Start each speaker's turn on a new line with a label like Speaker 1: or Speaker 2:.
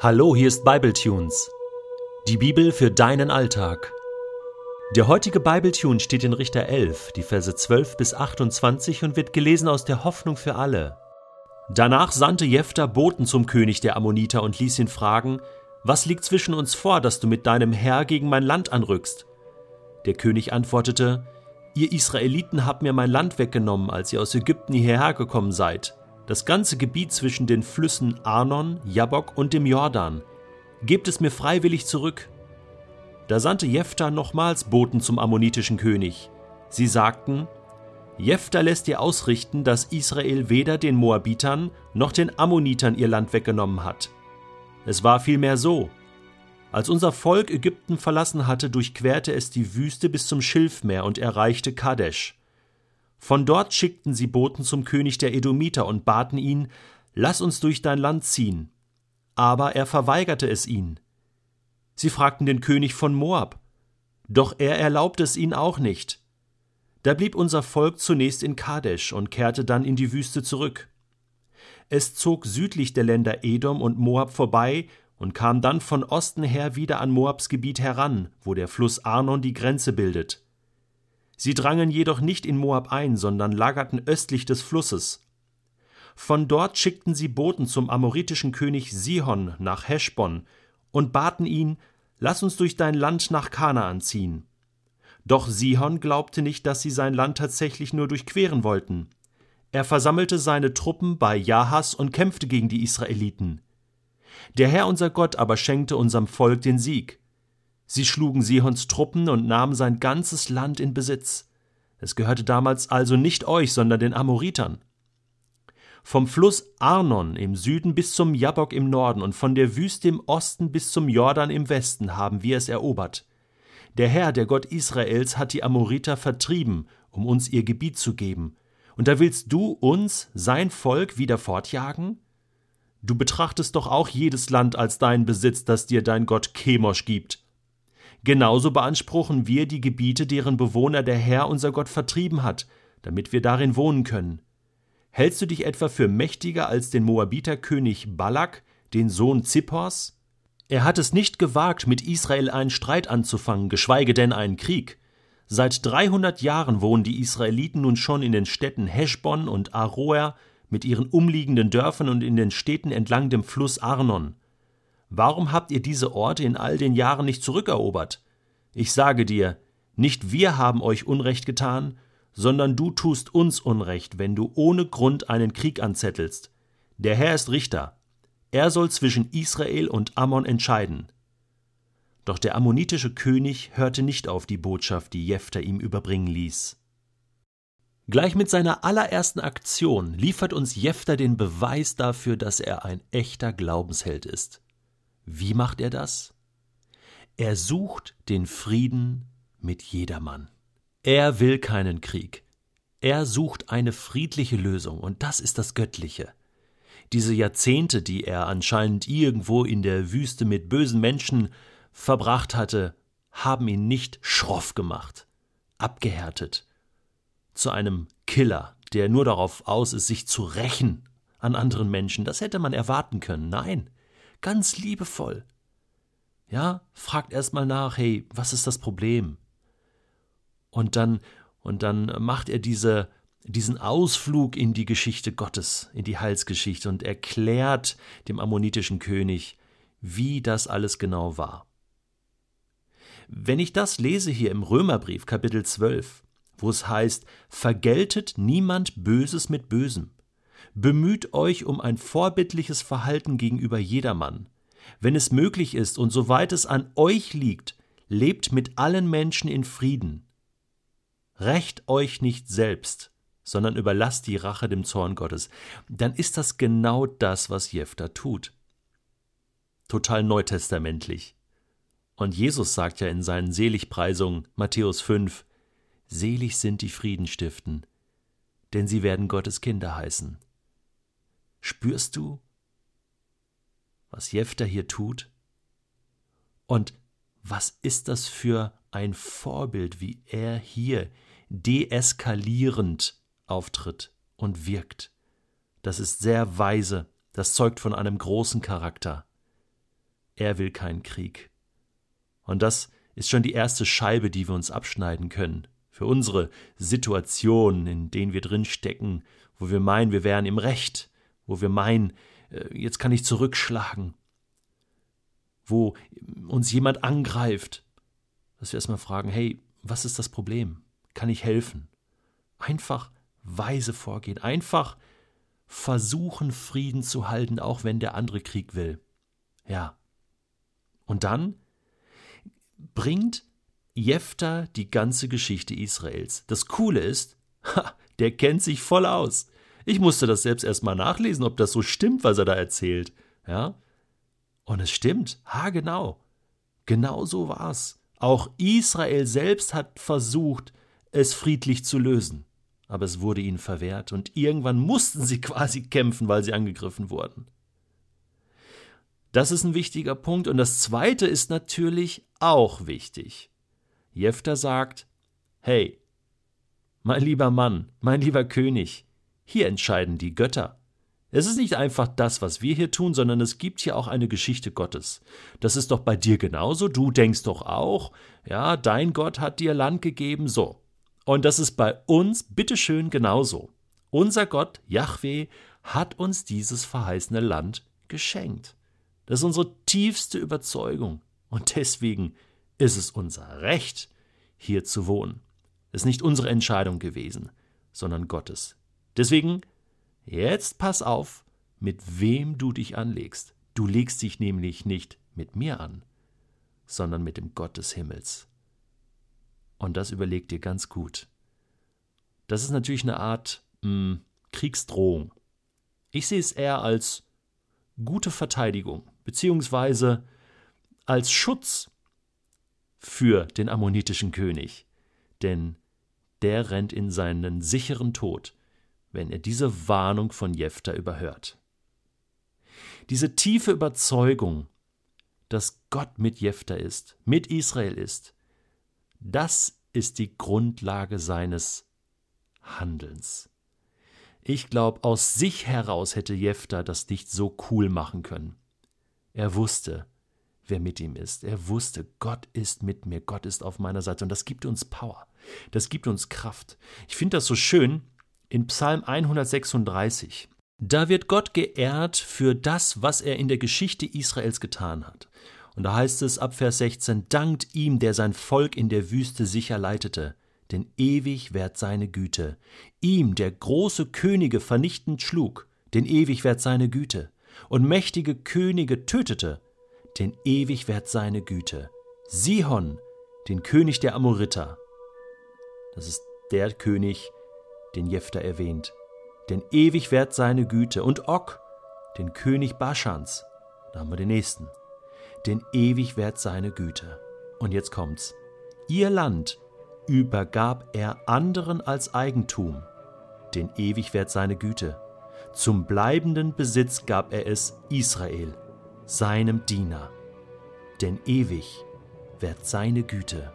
Speaker 1: Hallo, hier ist Bibletunes. Die Bibel für deinen Alltag. Der heutige Bibletune steht in Richter 11, die Verse 12 bis 28 und wird gelesen aus der Hoffnung für alle. Danach sandte Jephthah Boten zum König der Ammoniter und ließ ihn fragen: Was liegt zwischen uns vor, dass du mit deinem Herr gegen mein Land anrückst? Der König antwortete: Ihr Israeliten habt mir mein Land weggenommen, als ihr aus Ägypten hierher gekommen seid das ganze Gebiet zwischen den Flüssen Arnon, Jabok und dem Jordan. Gebt es mir freiwillig zurück. Da sandte Jephthah nochmals Boten zum ammonitischen König. Sie sagten: Jephthah lässt dir ausrichten, dass Israel weder den Moabitern noch den Ammonitern ihr Land weggenommen hat. Es war vielmehr so: Als unser Volk Ägypten verlassen hatte, durchquerte es die Wüste bis zum Schilfmeer und erreichte Kadesh. Von dort schickten sie Boten zum König der Edomiter und baten ihn, Lass uns durch dein Land ziehen. Aber er verweigerte es ihnen. Sie fragten den König von Moab, doch er erlaubte es ihnen auch nicht. Da blieb unser Volk zunächst in Kadesh und kehrte dann in die Wüste zurück. Es zog südlich der Länder Edom und Moab vorbei und kam dann von Osten her wieder an Moabs Gebiet heran, wo der Fluss Arnon die Grenze bildet. Sie drangen jedoch nicht in Moab ein, sondern lagerten östlich des Flusses. Von dort schickten sie Boten zum amoritischen König Sihon nach Heschbon und baten ihn, Lass uns durch dein Land nach Kanaan ziehen. Doch Sihon glaubte nicht, dass sie sein Land tatsächlich nur durchqueren wollten. Er versammelte seine Truppen bei Jahas und kämpfte gegen die Israeliten. Der Herr unser Gott aber schenkte unserem Volk den Sieg. Sie schlugen Sihons Truppen und nahmen sein ganzes Land in Besitz. Es gehörte damals also nicht euch, sondern den Amoritern. Vom Fluss Arnon im Süden bis zum Jabok im Norden und von der Wüste im Osten bis zum Jordan im Westen haben wir es erobert. Der Herr, der Gott Israels, hat die Amoriter vertrieben, um uns ihr Gebiet zu geben. Und da willst du uns, sein Volk, wieder fortjagen? Du betrachtest doch auch jedes Land als dein Besitz, das dir dein Gott Chemosh gibt. Genauso beanspruchen wir die Gebiete, deren Bewohner der Herr unser Gott vertrieben hat, damit wir darin wohnen können. Hältst du dich etwa für mächtiger als den Moabiterkönig Balak, den Sohn Zippors? Er hat es nicht gewagt, mit Israel einen Streit anzufangen, geschweige denn einen Krieg. Seit 300 Jahren wohnen die Israeliten nun schon in den Städten Heschbon und Aroer mit ihren umliegenden Dörfern und in den Städten entlang dem Fluss Arnon. Warum habt ihr diese Orte in all den Jahren nicht zurückerobert? Ich sage dir, nicht wir haben euch Unrecht getan, sondern du tust uns Unrecht, wenn du ohne Grund einen Krieg anzettelst. Der Herr ist Richter. Er soll zwischen Israel und Ammon entscheiden. Doch der ammonitische König hörte nicht auf die Botschaft, die Jephthah ihm überbringen ließ. Gleich mit seiner allerersten Aktion liefert uns Jephthah den Beweis dafür, dass er ein echter Glaubensheld ist. Wie macht er das? Er sucht den Frieden mit jedermann. Er will keinen Krieg. Er sucht eine friedliche Lösung, und das ist das Göttliche. Diese Jahrzehnte, die er anscheinend irgendwo in der Wüste mit bösen Menschen verbracht hatte, haben ihn nicht schroff gemacht, abgehärtet, zu einem Killer, der nur darauf aus ist, sich zu rächen an anderen Menschen. Das hätte man erwarten können. Nein, ganz liebevoll. Ja, fragt erstmal nach, hey, was ist das Problem? Und dann, und dann macht er diese, diesen Ausflug in die Geschichte Gottes, in die Heilsgeschichte und erklärt dem ammonitischen König, wie das alles genau war. Wenn ich das lese hier im Römerbrief Kapitel 12, wo es heißt, vergeltet niemand Böses mit Bösem, Bemüht euch um ein vorbildliches Verhalten gegenüber jedermann. Wenn es möglich ist und soweit es an euch liegt, lebt mit allen Menschen in Frieden. Rächt euch nicht selbst, sondern überlasst die Rache dem Zorn Gottes. Dann ist das genau das, was Jephthah tut. Total neutestamentlich. Und Jesus sagt ja in seinen Seligpreisungen, Matthäus 5, Selig sind die Friedenstiften, denn sie werden Gottes Kinder heißen. Spürst du, was Jefter hier tut? Und was ist das für ein Vorbild, wie er hier deeskalierend auftritt und wirkt? Das ist sehr weise, das zeugt von einem großen Charakter. er will keinen Krieg. Und das ist schon die erste Scheibe, die wir uns abschneiden können. Für unsere Situation, in denen wir drin stecken, wo wir meinen, wir wären im Recht, wo wir meinen, äh, jetzt kann ich zurückschlagen, wo uns jemand angreift, dass wir erstmal fragen, hey, was ist das Problem? Kann ich helfen? Einfach weise vorgehen, einfach versuchen, Frieden zu halten, auch wenn der andere Krieg will. Ja. Und dann bringt Jephtha die ganze Geschichte Israels. Das Coole ist, ha, der kennt sich voll aus. Ich musste das selbst erstmal nachlesen, ob das so stimmt, was er da erzählt. Ja? Und es stimmt, ha genau. Genau so war's. Auch Israel selbst hat versucht, es friedlich zu lösen. Aber es wurde ihnen verwehrt und irgendwann mussten sie quasi kämpfen, weil sie angegriffen wurden. Das ist ein wichtiger Punkt. Und das zweite ist natürlich auch wichtig. Jephtha sagt: Hey, mein lieber Mann, mein lieber König, hier entscheiden die Götter. Es ist nicht einfach das, was wir hier tun, sondern es gibt hier auch eine Geschichte Gottes. Das ist doch bei dir genauso, du denkst doch auch, ja, dein Gott hat dir Land gegeben, so. Und das ist bei uns bitteschön genauso. Unser Gott, Yahweh, hat uns dieses verheißene Land geschenkt. Das ist unsere tiefste Überzeugung. Und deswegen ist es unser Recht, hier zu wohnen. Es ist nicht unsere Entscheidung gewesen, sondern Gottes. Deswegen, jetzt pass auf, mit wem du dich anlegst. Du legst dich nämlich nicht mit mir an, sondern mit dem Gott des Himmels. Und das überleg dir ganz gut. Das ist natürlich eine Art mh, hm, Kriegsdrohung. Ich sehe es eher als gute Verteidigung beziehungsweise als Schutz für den ammonitischen König, denn der rennt in seinen sicheren Tod, wenn er diese Warnung von Jephthah überhört. Diese tiefe Überzeugung, dass Gott mit Jephthah ist, mit Israel ist, das ist die Grundlage seines Handelns. Ich glaube, aus sich heraus hätte Jephthah das nicht so cool machen können. Er wusste, wer mit ihm ist. Er wusste, Gott ist mit mir, Gott ist auf meiner Seite. Und das gibt uns Power. Das gibt uns Kraft. Ich finde das so schön in Psalm 136. Da wird Gott geehrt für das, was er in der Geschichte Israels getan hat. Und da heißt es ab Vers 16, dankt ihm, der sein Volk in der Wüste sicher leitete, denn ewig währt seine Güte. Ihm, der große Könige vernichtend schlug, denn ewig währt seine Güte und mächtige Könige tötete, denn ewig währt seine Güte. Sihon, den König der Amoriter. Das ist der König, den Jephthah erwähnt. Denn ewig währt seine Güte. Und Og, den König Baschans. Da haben wir den nächsten. Denn ewig währt seine Güte. Und jetzt kommt's. Ihr Land übergab er anderen als Eigentum. Denn ewig währt seine Güte. Zum bleibenden Besitz gab er es Israel, seinem Diener. Denn ewig währt seine Güte.